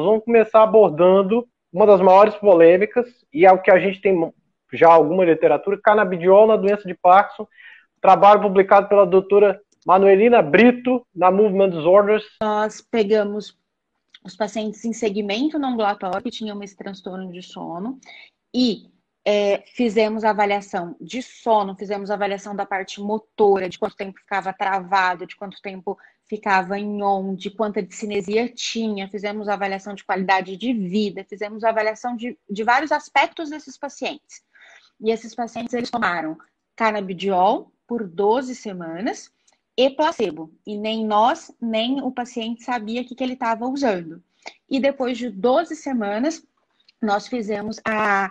nós vamos começar abordando uma das maiores polêmicas, e é o que a gente tem já alguma literatura, canabidiol na doença de Parkinson, trabalho publicado pela doutora Manuelina Brito, na Movement Disorders. Nós pegamos os pacientes em segmento não ambulatório que tinham esse transtorno de sono e é, fizemos avaliação de sono, fizemos avaliação da parte motora, de quanto tempo ficava travado, de quanto tempo ficava em on, de quanta cinesia tinha, fizemos avaliação de qualidade de vida, fizemos avaliação de, de vários aspectos desses pacientes. E esses pacientes, eles tomaram canabidiol por 12 semanas e placebo. E nem nós, nem o paciente sabia o que, que ele estava usando. E depois de 12 semanas, nós fizemos a,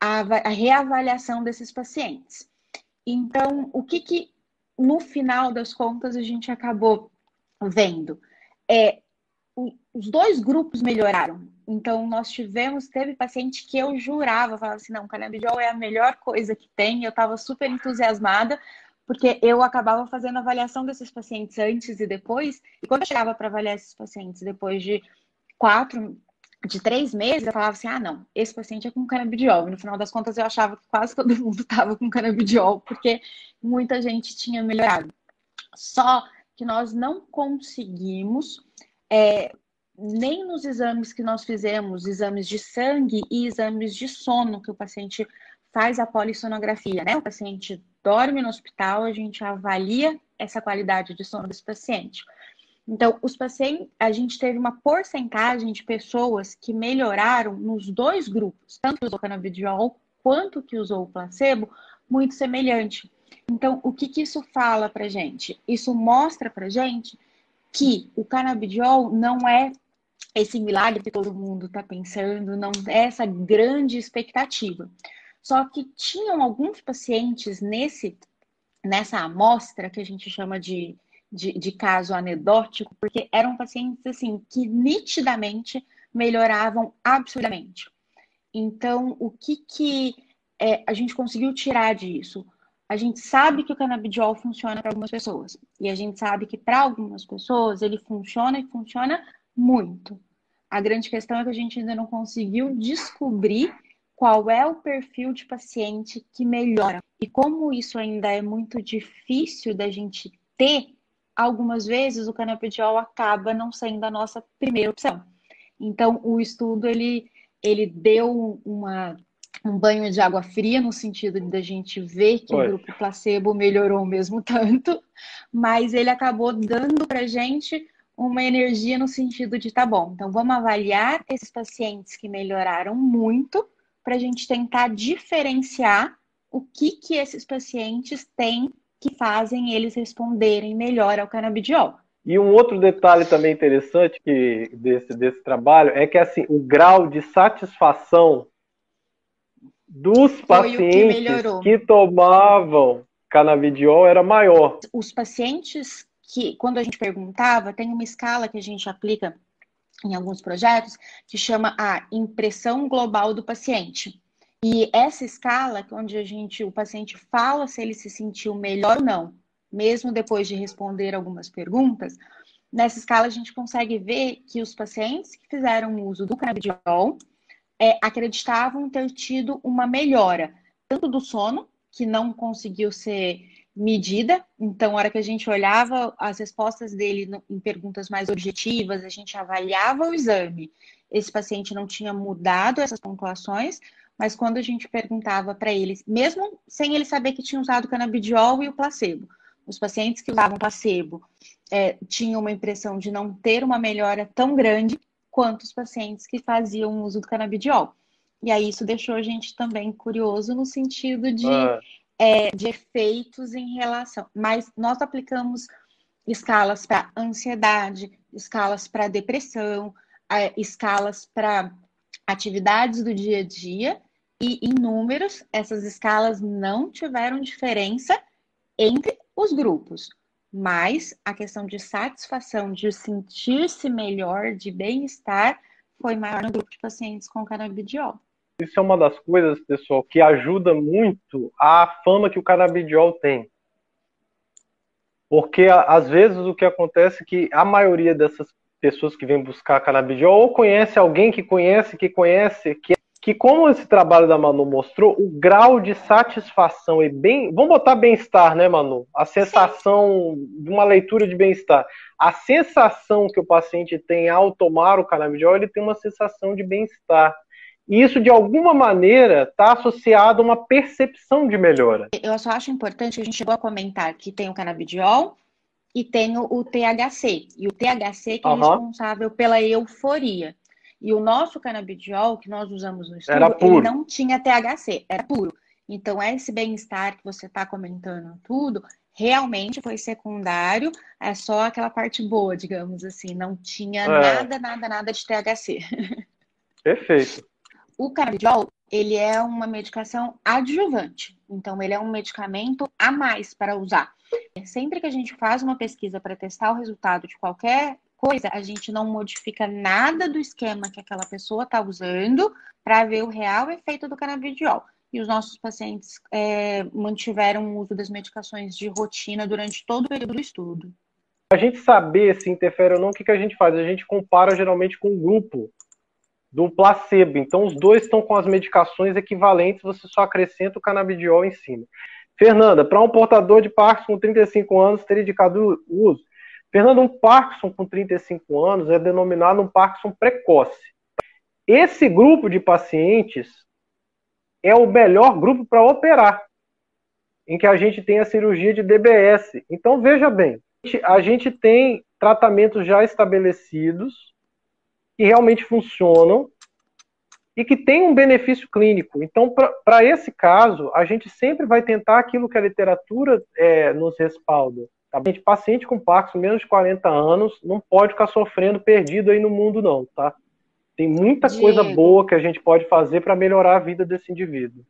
a, a reavaliação desses pacientes. Então, o que, que no final das contas a gente acabou vendo. É, os dois grupos melhoraram. Então, nós tivemos, teve paciente que eu jurava, falava assim, não, canabidiol é a melhor coisa que tem. Eu estava super entusiasmada, porque eu acabava fazendo avaliação desses pacientes antes e depois. E quando eu chegava para avaliar esses pacientes depois de quatro, de três meses, eu falava assim, ah, não, esse paciente é com canabidiol. E no final das contas, eu achava que quase todo mundo estava com canabidiol, porque muita gente tinha melhorado. Só que nós não conseguimos, é, nem nos exames que nós fizemos, exames de sangue e exames de sono, que o paciente faz a polissonografia, né? O paciente dorme no hospital, a gente avalia essa qualidade de sono desse paciente. Então, os pacientes, a gente teve uma porcentagem de pessoas que melhoraram nos dois grupos, tanto que usou canabidiol quanto que usou o placebo, muito semelhante. Então, o que, que isso fala para gente? Isso mostra para gente que o canabidiol não é esse milagre que todo mundo está pensando, não é essa grande expectativa. Só que tinham alguns pacientes nesse, nessa amostra que a gente chama de, de, de caso anedótico, porque eram pacientes assim que nitidamente melhoravam absurdamente. Então, o que, que é, a gente conseguiu tirar disso? a gente sabe que o canabidiol funciona para algumas pessoas. E a gente sabe que para algumas pessoas ele funciona e funciona muito. A grande questão é que a gente ainda não conseguiu descobrir qual é o perfil de paciente que melhora. E como isso ainda é muito difícil da gente ter, algumas vezes o canabidiol acaba não sendo a nossa primeira opção. Então, o estudo ele, ele deu uma um banho de água fria, no sentido da gente ver que Oi. o grupo placebo melhorou mesmo tanto, mas ele acabou dando para gente uma energia no sentido de tá bom, então vamos avaliar esses pacientes que melhoraram muito para a gente tentar diferenciar o que que esses pacientes têm que fazem eles responderem melhor ao canabidiol. E um outro detalhe também interessante que desse, desse trabalho é que assim o grau de satisfação dos pacientes que, que tomavam canabidiol era maior. Os pacientes que, quando a gente perguntava, tem uma escala que a gente aplica em alguns projetos que chama a impressão global do paciente. E essa escala, onde a gente, o paciente fala se ele se sentiu melhor ou não, mesmo depois de responder algumas perguntas, nessa escala a gente consegue ver que os pacientes que fizeram uso do canabidiol é, acreditavam ter tido uma melhora, tanto do sono, que não conseguiu ser medida. Então, na hora que a gente olhava as respostas dele em perguntas mais objetivas, a gente avaliava o exame. Esse paciente não tinha mudado essas pontuações, mas quando a gente perguntava para eles, mesmo sem ele saber que tinha usado canabidiol e o placebo, os pacientes que usavam placebo é, tinham uma impressão de não ter uma melhora tão grande quanto os pacientes que faziam uso do canabidiol. E aí isso deixou a gente também curioso no sentido de, ah. é, de efeitos em relação. Mas nós aplicamos escalas para ansiedade, escalas para depressão, é, escalas para atividades do dia a dia, e em números, essas escalas não tiveram diferença entre os grupos mas a questão de satisfação, de sentir-se melhor, de bem-estar, foi maior no grupo de pacientes com canabidiol. Isso é uma das coisas, pessoal, que ajuda muito a fama que o canabidiol tem. Porque às vezes o que acontece é que a maioria dessas pessoas que vêm buscar canabidiol ou conhece alguém que conhece, que conhece, que, que como esse trabalho da Manu mostrou, o grau de satisfação e bem, vamos botar bem-estar, né, Manu? A sensação de uma leitura de bem-estar. A sensação que o paciente tem ao tomar o canabidiol, ele tem uma sensação de bem-estar. E isso, de alguma maneira, está associado a uma percepção de melhora. Eu só acho importante, a gente chegou a comentar que tem o canabidiol, e tem o, THC. E o THC que é responsável pela euforia. E o nosso canabidiol, que nós usamos no estudo, ele não tinha THC, era puro. Então, esse bem-estar que você está comentando tudo, realmente foi secundário, é só aquela parte boa, digamos assim. Não tinha é. nada, nada, nada de THC. Perfeito. O canabidiol, ele é uma medicação adjuvante. Então, ele é um medicamento a mais para usar. Sempre que a gente faz uma pesquisa para testar o resultado de qualquer coisa, a gente não modifica nada do esquema que aquela pessoa está usando para ver o real efeito do canabidiol. E os nossos pacientes é, mantiveram o uso das medicações de rotina durante todo o período do estudo. A gente saber se interfere ou não, o que, que a gente faz? A gente compara geralmente com o grupo do placebo. Então, os dois estão com as medicações equivalentes, você só acrescenta o canabidiol em cima. Fernanda, para um portador de Parkinson com 35 anos ter indicado uso. Fernanda, um Parkinson com 35 anos é denominado um Parkinson precoce. Esse grupo de pacientes é o melhor grupo para operar, em que a gente tem a cirurgia de DBS. Então, veja bem, a gente tem tratamentos já estabelecidos que realmente funcionam e que tem um benefício clínico. Então, para esse caso, a gente sempre vai tentar aquilo que a literatura é, nos respalda. Tá? Paciente com Parkinson, menos de 40 anos, não pode ficar sofrendo perdido aí no mundo, não, tá? Tem muita Diego. coisa boa que a gente pode fazer para melhorar a vida desse indivíduo.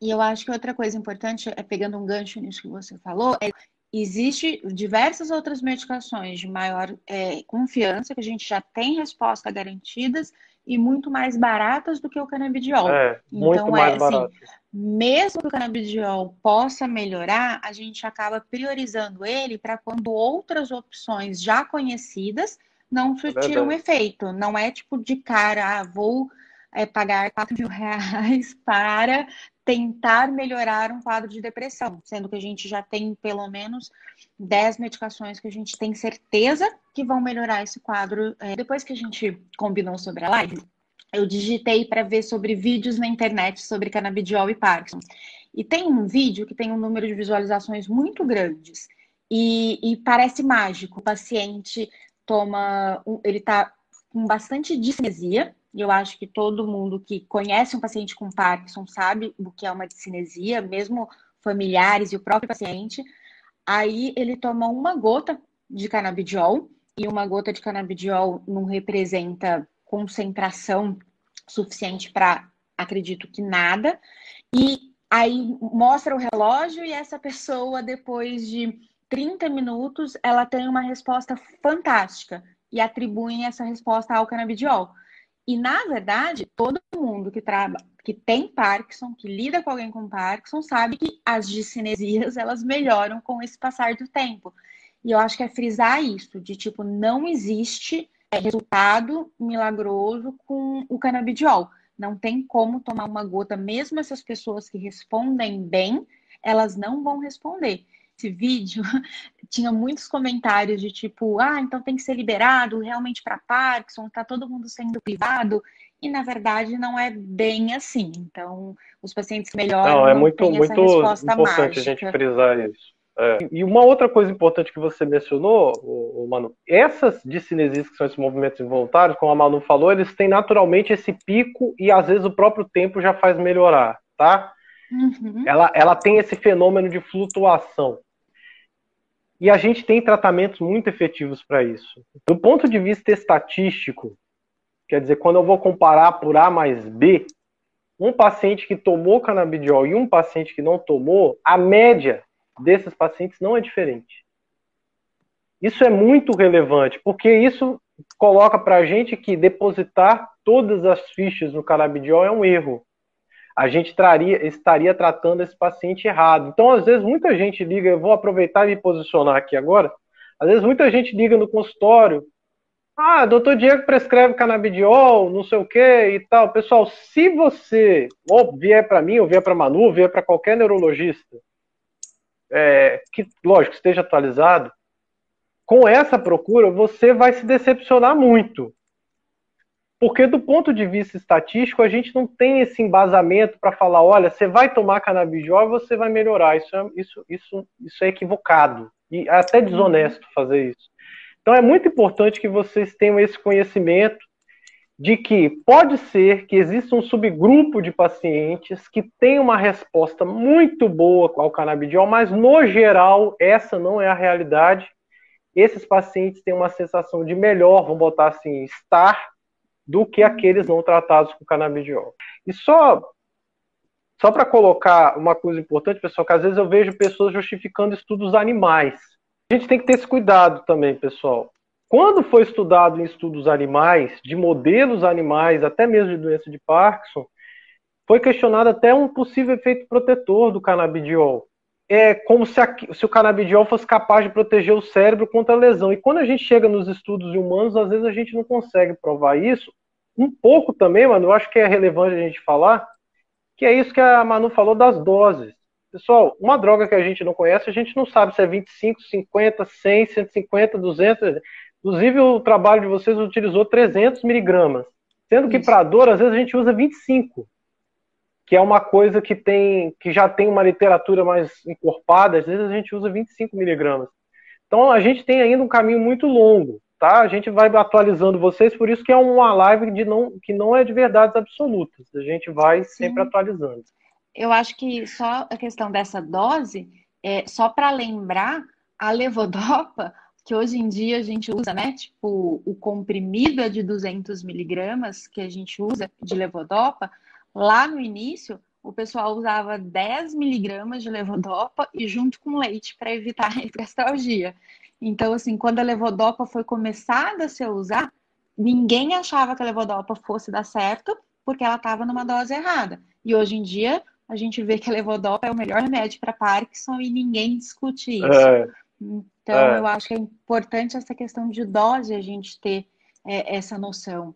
E eu acho que outra coisa importante, é pegando um gancho nisso que você falou, é existe diversas outras medicações de maior é, confiança que a gente já tem resposta garantidas e muito mais baratas do que o canabidiol. É, muito então, mais é, assim, mesmo que o canabidiol possa melhorar, a gente acaba priorizando ele para quando outras opções já conhecidas não surtiram é efeito. Não é tipo de cara, ah, vou é, pagar 4 mil reais para tentar melhorar um quadro de depressão, sendo que a gente já tem pelo menos 10 medicações que a gente tem certeza que vão melhorar esse quadro. É, depois que a gente combinou sobre a live, eu digitei para ver sobre vídeos na internet sobre canabidiol e Parkinson. E tem um vídeo que tem um número de visualizações muito grandes. E, e parece mágico. O paciente toma. Ele está com bastante discinesia, e eu acho que todo mundo que conhece um paciente com Parkinson sabe o que é uma discinesia, mesmo familiares e o próprio paciente. Aí ele toma uma gota de canabidiol, e uma gota de canabidiol não representa concentração suficiente para, acredito que nada. E aí mostra o relógio e essa pessoa, depois de 30 minutos, ela tem uma resposta fantástica e atribuem essa resposta ao canabidiol. E, na verdade, todo mundo que trabalha, que tem Parkinson, que lida com alguém com Parkinson, sabe que as discinesias, elas melhoram com esse passar do tempo. E eu acho que é frisar isso, de tipo, não existe resultado milagroso com o canabidiol. Não tem como tomar uma gota, mesmo essas pessoas que respondem bem, elas não vão responder esse vídeo, tinha muitos comentários de tipo, ah, então tem que ser liberado realmente para Parkinson, tá todo mundo sendo privado. E na verdade não é bem assim. Então, os pacientes melhoram. Não, é muito, muito importante mágica. a gente frisar isso. É. E uma outra coisa importante que você mencionou, o, Manu, essas discinesias que são esses movimentos involuntários, como a Manu falou, eles têm naturalmente esse pico e às vezes o próprio tempo já faz melhorar, tá? Uhum. Ela, ela tem esse fenômeno de flutuação. E a gente tem tratamentos muito efetivos para isso. Do ponto de vista estatístico, quer dizer, quando eu vou comparar por A mais B, um paciente que tomou canabidiol e um paciente que não tomou, a média desses pacientes não é diferente. Isso é muito relevante, porque isso coloca para a gente que depositar todas as fichas no canabidiol é um erro a gente traria, estaria tratando esse paciente errado. Então, às vezes, muita gente liga, eu vou aproveitar e me posicionar aqui agora. Às vezes, muita gente liga no consultório Ah, doutor Diego prescreve canabidiol, não sei o que e tal. Pessoal, se você ou vier para mim, ou vier para Manu, ou vier para qualquer neurologista, é, que, lógico, esteja atualizado, com essa procura, você vai se decepcionar muito. Porque, do ponto de vista estatístico, a gente não tem esse embasamento para falar: olha, você vai tomar canabidiol e você vai melhorar. Isso é, isso, isso, isso é equivocado. E é até desonesto fazer isso. Então, é muito importante que vocês tenham esse conhecimento de que pode ser que exista um subgrupo de pacientes que tem uma resposta muito boa ao canabidiol, mas no geral essa não é a realidade esses pacientes têm uma sensação de melhor, vamos botar assim, estar, do que aqueles não tratados com canabidiol. E só só para colocar uma coisa importante, pessoal, que às vezes eu vejo pessoas justificando estudos animais. A gente tem que ter esse cuidado também, pessoal. Quando foi estudado em estudos animais, de modelos animais, até mesmo de doença de Parkinson, foi questionado até um possível efeito protetor do canabidiol é como se, a, se o canabidiol fosse capaz de proteger o cérebro contra a lesão. E quando a gente chega nos estudos humanos, às vezes a gente não consegue provar isso. Um pouco também, mano, eu acho que é relevante a gente falar, que é isso que a Manu falou das doses. Pessoal, uma droga que a gente não conhece, a gente não sabe se é 25, 50, 100, 150, 200. Inclusive, o trabalho de vocês utilizou 300 miligramas. Sendo que para dor, às vezes a gente usa 25 que é uma coisa que tem que já tem uma literatura mais encorpada, às vezes a gente usa 25 miligramas. Então a gente tem ainda um caminho muito longo, tá? A gente vai atualizando vocês, por isso que é uma live de não, que não é de verdades absolutas. A gente vai Sim. sempre atualizando. Eu acho que só a questão dessa dose, é, só para lembrar, a levodopa, que hoje em dia a gente usa, né? Tipo, o comprimido é de 200 miligramas que a gente usa de levodopa, Lá no início, o pessoal usava 10 miligramas de levodopa e junto com leite para evitar a hiperalgia. Então, assim, quando a levodopa foi começada a ser usada, ninguém achava que a levodopa fosse dar certo porque ela estava numa dose errada. E hoje em dia, a gente vê que a levodopa é o melhor remédio para Parkinson e ninguém discute isso. É, então, é. eu acho que é importante essa questão de dose a gente ter é, essa noção.